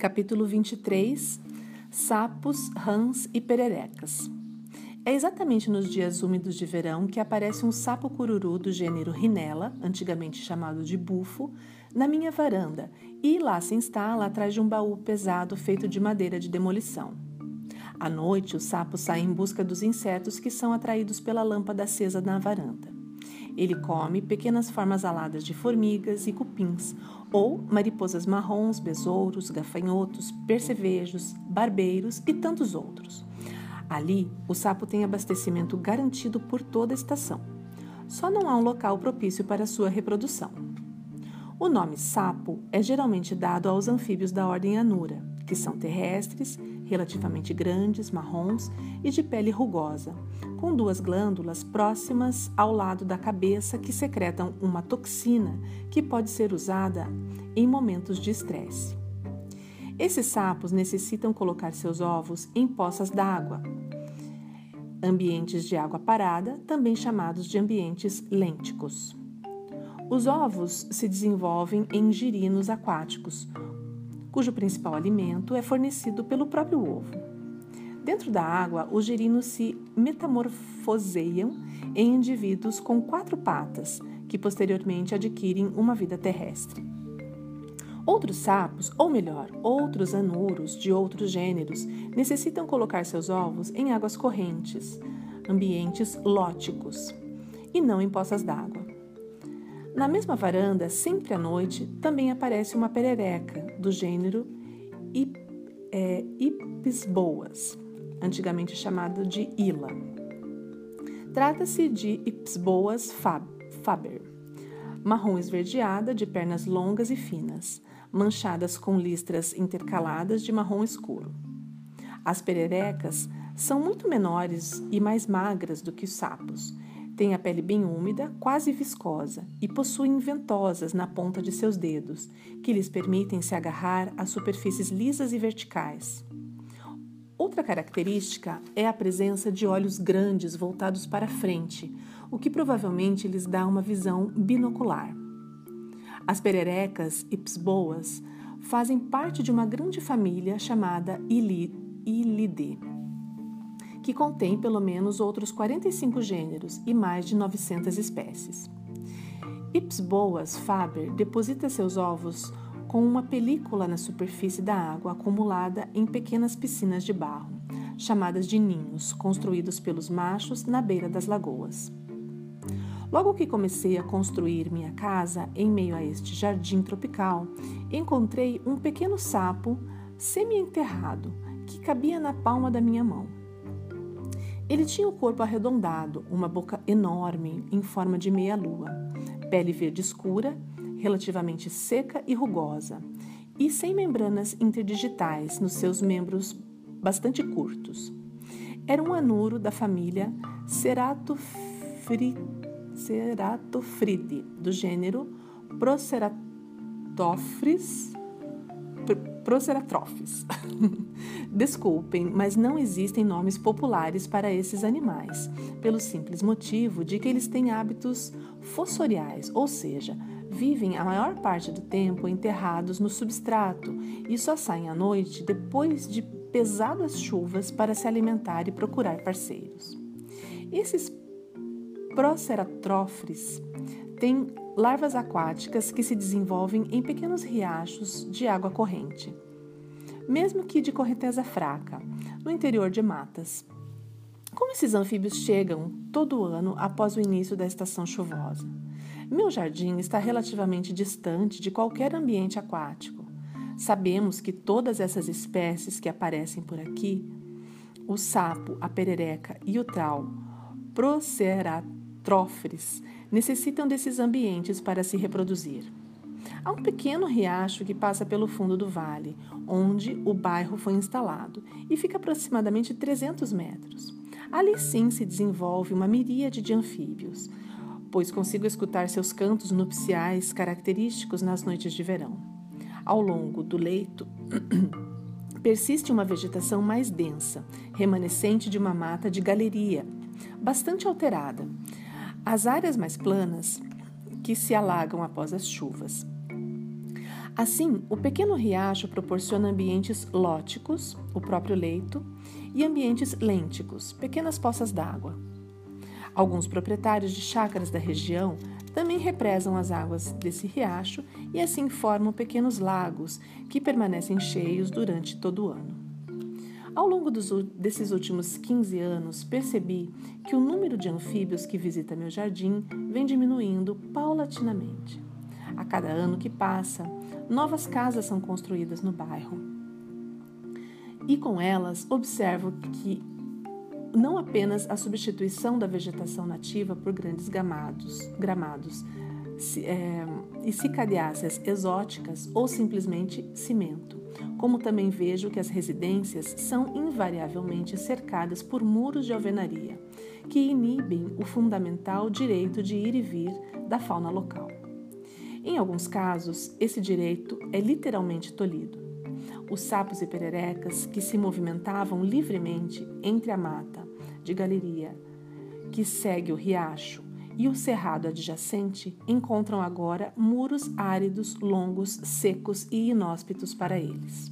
Capítulo 23 Sapos, rãs e pererecas. É exatamente nos dias úmidos de verão que aparece um sapo cururu do gênero Rinella, antigamente chamado de bufo, na minha varanda e lá se instala atrás de um baú pesado feito de madeira de demolição. À noite, o sapo sai em busca dos insetos que são atraídos pela lâmpada acesa na varanda. Ele come pequenas formas aladas de formigas e cupins, ou mariposas marrons, besouros, gafanhotos, percevejos, barbeiros e tantos outros. Ali, o sapo tem abastecimento garantido por toda a estação. Só não há um local propício para sua reprodução. O nome sapo é geralmente dado aos anfíbios da ordem Anura, que são terrestres, relativamente grandes, marrons e de pele rugosa, com duas glândulas próximas ao lado da cabeça que secretam uma toxina que pode ser usada em momentos de estresse. Esses sapos necessitam colocar seus ovos em poças d'água, ambientes de água parada, também chamados de ambientes lênticos. Os ovos se desenvolvem em girinos aquáticos, cujo principal alimento é fornecido pelo próprio ovo. Dentro da água, os girinos se metamorfoseiam em indivíduos com quatro patas, que posteriormente adquirem uma vida terrestre. Outros sapos, ou melhor, outros anuros de outros gêneros, necessitam colocar seus ovos em águas correntes, ambientes lóticos, e não em poças d'água. Na mesma varanda, sempre à noite, também aparece uma perereca do gênero Ip, é, Ipsboas, antigamente chamado de Ila. Trata-se de Ipsboas faber, marrom esverdeada, de pernas longas e finas manchadas com listras intercaladas de marrom escuro. As pererecas são muito menores e mais magras do que os sapos. Têm a pele bem úmida, quase viscosa, e possuem ventosas na ponta de seus dedos, que lhes permitem se agarrar a superfícies lisas e verticais. Outra característica é a presença de olhos grandes voltados para frente, o que provavelmente lhes dá uma visão binocular. As pererecas ipsboas fazem parte de uma grande família chamada Ilidae, que contém pelo menos outros 45 gêneros e mais de 900 espécies. Ipsboas faber deposita seus ovos com uma película na superfície da água acumulada em pequenas piscinas de barro, chamadas de ninhos, construídos pelos machos na beira das lagoas. Logo que comecei a construir minha casa em meio a este jardim tropical, encontrei um pequeno sapo semi-enterrado que cabia na palma da minha mão. Ele tinha o corpo arredondado, uma boca enorme em forma de meia-lua, pele verde escura, relativamente seca e rugosa, e sem membranas interdigitais nos seus membros bastante curtos. Era um anuro da família ceratofride, do gênero Proceratophis. Proceratrophis. Desculpem, mas não existem nomes populares para esses animais, pelo simples motivo de que eles têm hábitos fossoriais, ou seja, vivem a maior parte do tempo enterrados no substrato e só saem à noite depois de pesadas chuvas para se alimentar e procurar parceiros. Esses Proceratrófres tem larvas aquáticas que se desenvolvem em pequenos riachos de água corrente, mesmo que de correnteza fraca, no interior de matas. Como esses anfíbios chegam todo ano após o início da estação chuvosa? Meu jardim está relativamente distante de qualquer ambiente aquático. Sabemos que todas essas espécies que aparecem por aqui, o sapo, a perereca e o trau, Proceratrófres, necessitam desses ambientes para se reproduzir. Há um pequeno riacho que passa pelo fundo do vale, onde o bairro foi instalado, e fica aproximadamente 300 metros. Ali sim se desenvolve uma miríade de anfíbios, pois consigo escutar seus cantos nupciais característicos nas noites de verão. Ao longo do leito, persiste uma vegetação mais densa, remanescente de uma mata de galeria, bastante alterada, as áreas mais planas que se alagam após as chuvas. Assim, o pequeno riacho proporciona ambientes lóticos, o próprio leito, e ambientes lênticos, pequenas poças d'água. Alguns proprietários de chácaras da região também represam as águas desse riacho e assim formam pequenos lagos que permanecem cheios durante todo o ano. Ao longo dos, desses últimos 15 anos, percebi que o número de anfíbios que visita meu jardim vem diminuindo paulatinamente. A cada ano que passa, novas casas são construídas no bairro. E com elas, observo que não apenas a substituição da vegetação nativa por grandes gramados, gramados é, e cicadiáceas exóticas ou simplesmente cimento, como também vejo que as residências são invariavelmente cercadas por muros de alvenaria, que inibem o fundamental direito de ir e vir da fauna local. Em alguns casos, esse direito é literalmente tolhido os sapos e pererecas que se movimentavam livremente entre a mata de galeria que segue o riacho e o cerrado adjacente encontram agora muros áridos, longos, secos e inóspitos para eles.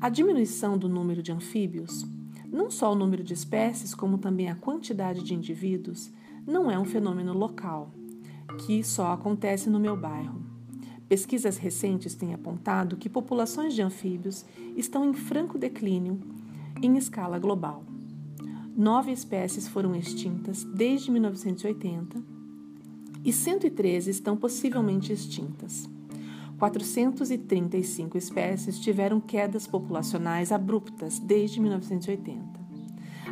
A diminuição do número de anfíbios, não só o número de espécies, como também a quantidade de indivíduos, não é um fenômeno local, que só acontece no meu bairro. Pesquisas recentes têm apontado que populações de anfíbios estão em franco declínio em escala global. Nove espécies foram extintas desde 1980 e 113 estão possivelmente extintas. 435 espécies tiveram quedas populacionais abruptas desde 1980.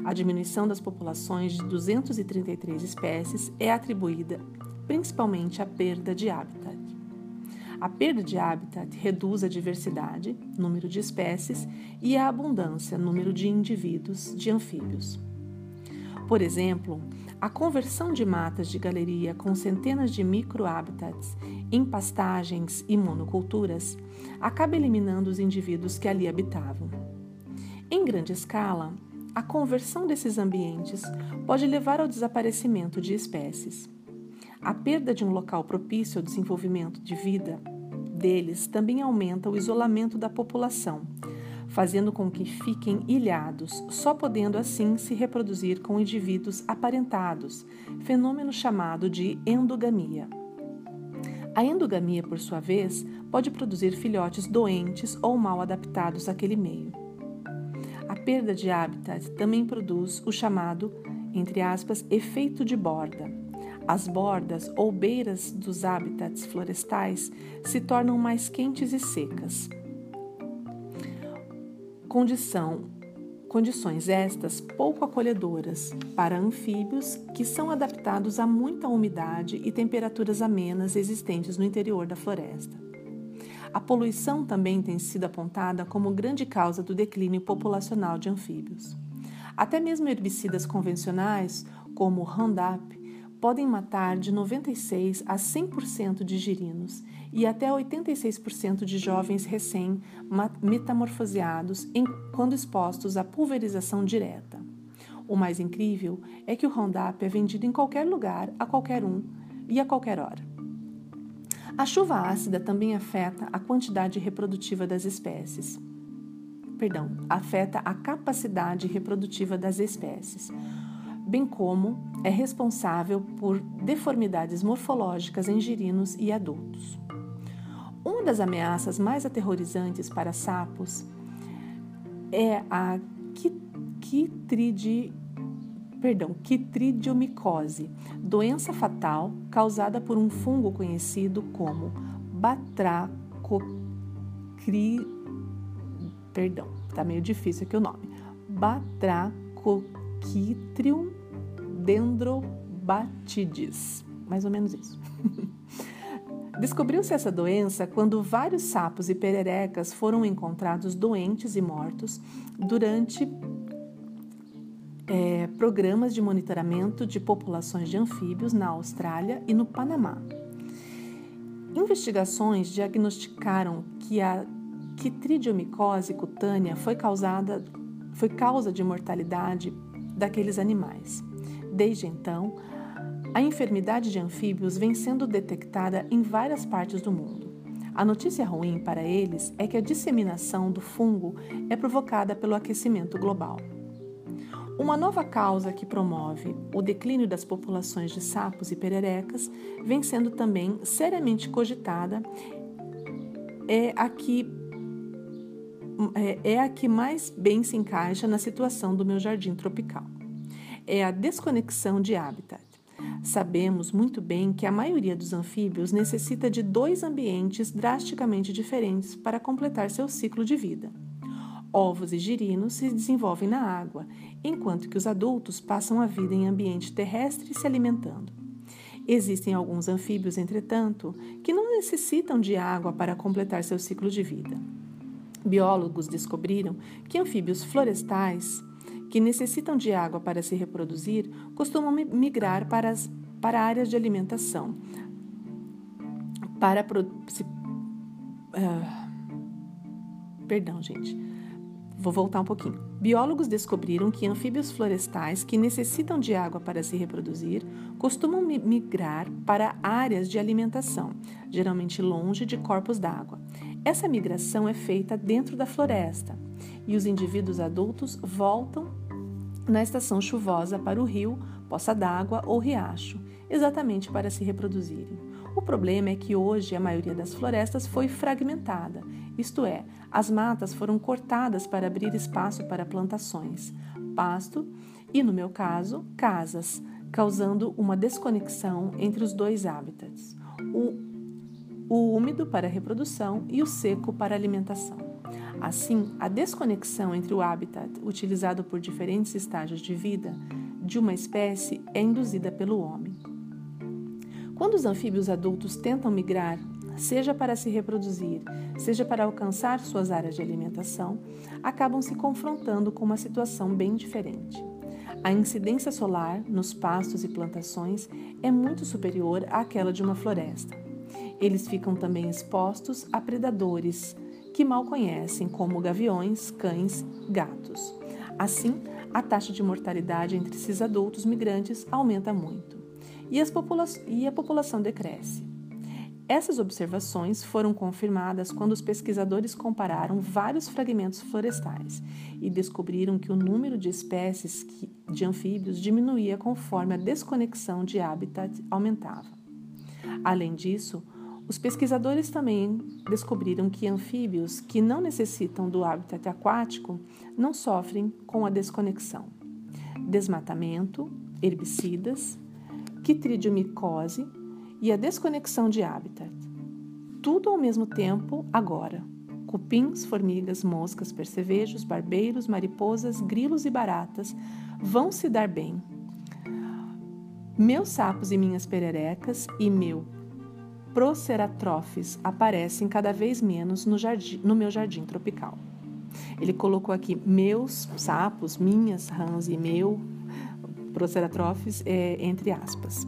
A diminuição das populações de 233 espécies é atribuída principalmente à perda de hábitat. A perda de habitat reduz a diversidade, número de espécies, e a abundância, número de indivíduos de anfíbios. Por exemplo, a conversão de matas de galeria com centenas de microhabitats em pastagens e monoculturas acaba eliminando os indivíduos que ali habitavam. Em grande escala, a conversão desses ambientes pode levar ao desaparecimento de espécies. A perda de um local propício ao desenvolvimento de vida deles também aumenta o isolamento da população, fazendo com que fiquem ilhados, só podendo assim se reproduzir com indivíduos aparentados, fenômeno chamado de endogamia. A endogamia, por sua vez, pode produzir filhotes doentes ou mal adaptados àquele meio. A perda de habitat também produz o chamado, entre aspas, efeito de borda as bordas ou beiras dos habitats florestais se tornam mais quentes e secas. Condição, condições estas pouco acolhedoras para anfíbios que são adaptados a muita umidade e temperaturas amenas existentes no interior da floresta. A poluição também tem sido apontada como grande causa do declínio populacional de anfíbios. Até mesmo herbicidas convencionais, como o Roundup, podem matar de 96 a 100% de girinos e até 86% de jovens recém-metamorfoseados quando expostos à pulverização direta. O mais incrível é que o Roundup é vendido em qualquer lugar, a qualquer um e a qualquer hora. A chuva ácida também afeta a quantidade reprodutiva das espécies. Perdão, afeta a capacidade reprodutiva das espécies bem como é responsável por deformidades morfológicas em girinos e adultos. Uma das ameaças mais aterrorizantes para sapos é a quitridi, perdão, quitridiomicose, doença fatal causada por um fungo conhecido como batracocri, perdão, tá meio difícil aqui o nome, batracoquitrium dendrobatidis, mais ou menos isso. Descobriu-se essa doença quando vários sapos e pererecas foram encontrados doentes e mortos durante é, programas de monitoramento de populações de anfíbios na Austrália e no Panamá. Investigações diagnosticaram que a quitridiomicose cutânea foi, causada, foi causa de mortalidade daqueles animais. Desde então, a enfermidade de anfíbios vem sendo detectada em várias partes do mundo. A notícia ruim para eles é que a disseminação do fungo é provocada pelo aquecimento global. Uma nova causa que promove o declínio das populações de sapos e pererecas vem sendo também seriamente cogitada é a que é, é a que mais bem se encaixa na situação do meu jardim tropical. É a desconexão de habitat. Sabemos muito bem que a maioria dos anfíbios necessita de dois ambientes drasticamente diferentes para completar seu ciclo de vida. Ovos e girinos se desenvolvem na água, enquanto que os adultos passam a vida em ambiente terrestre se alimentando. Existem alguns anfíbios, entretanto, que não necessitam de água para completar seu ciclo de vida. Biólogos descobriram que anfíbios florestais, que necessitam de água para se reproduzir, costumam migrar para, as, para áreas de alimentação. Para. Se, uh, perdão, gente Vou voltar um pouquinho. Biólogos descobriram que anfíbios florestais que necessitam de água para se reproduzir costumam migrar para áreas de alimentação, geralmente longe de corpos d'água. Essa migração é feita dentro da floresta e os indivíduos adultos voltam na estação chuvosa para o rio, poça d'água ou riacho, exatamente para se reproduzirem. O problema é que hoje a maioria das florestas foi fragmentada, isto é, as matas foram cortadas para abrir espaço para plantações, pasto e, no meu caso, casas, causando uma desconexão entre os dois hábitats, o, o úmido para reprodução e o seco para alimentação. Assim, a desconexão entre o habitat utilizado por diferentes estágios de vida de uma espécie é induzida pelo homem. Quando os anfíbios adultos tentam migrar, seja para se reproduzir, seja para alcançar suas áreas de alimentação, acabam se confrontando com uma situação bem diferente. A incidência solar nos pastos e plantações é muito superior àquela de uma floresta. Eles ficam também expostos a predadores que mal conhecem, como gaviões, cães, gatos. Assim, a taxa de mortalidade entre esses adultos migrantes aumenta muito e, e a população decresce. Essas observações foram confirmadas quando os pesquisadores compararam vários fragmentos florestais e descobriram que o número de espécies de anfíbios diminuía conforme a desconexão de habitat aumentava. Além disso, os pesquisadores também descobriram que anfíbios que não necessitam do habitat aquático não sofrem com a desconexão. Desmatamento, herbicidas, quitridiomicose e a desconexão de habitat. Tudo ao mesmo tempo, agora. Cupins, formigas, moscas, percevejos, barbeiros, mariposas, grilos e baratas vão se dar bem. Meus sapos e minhas pererecas e meu Proceratrophis aparecem cada vez menos no, jardim, no meu jardim tropical. Ele colocou aqui meus sapos, minhas rãs e meu Proceratrophis, é, entre aspas.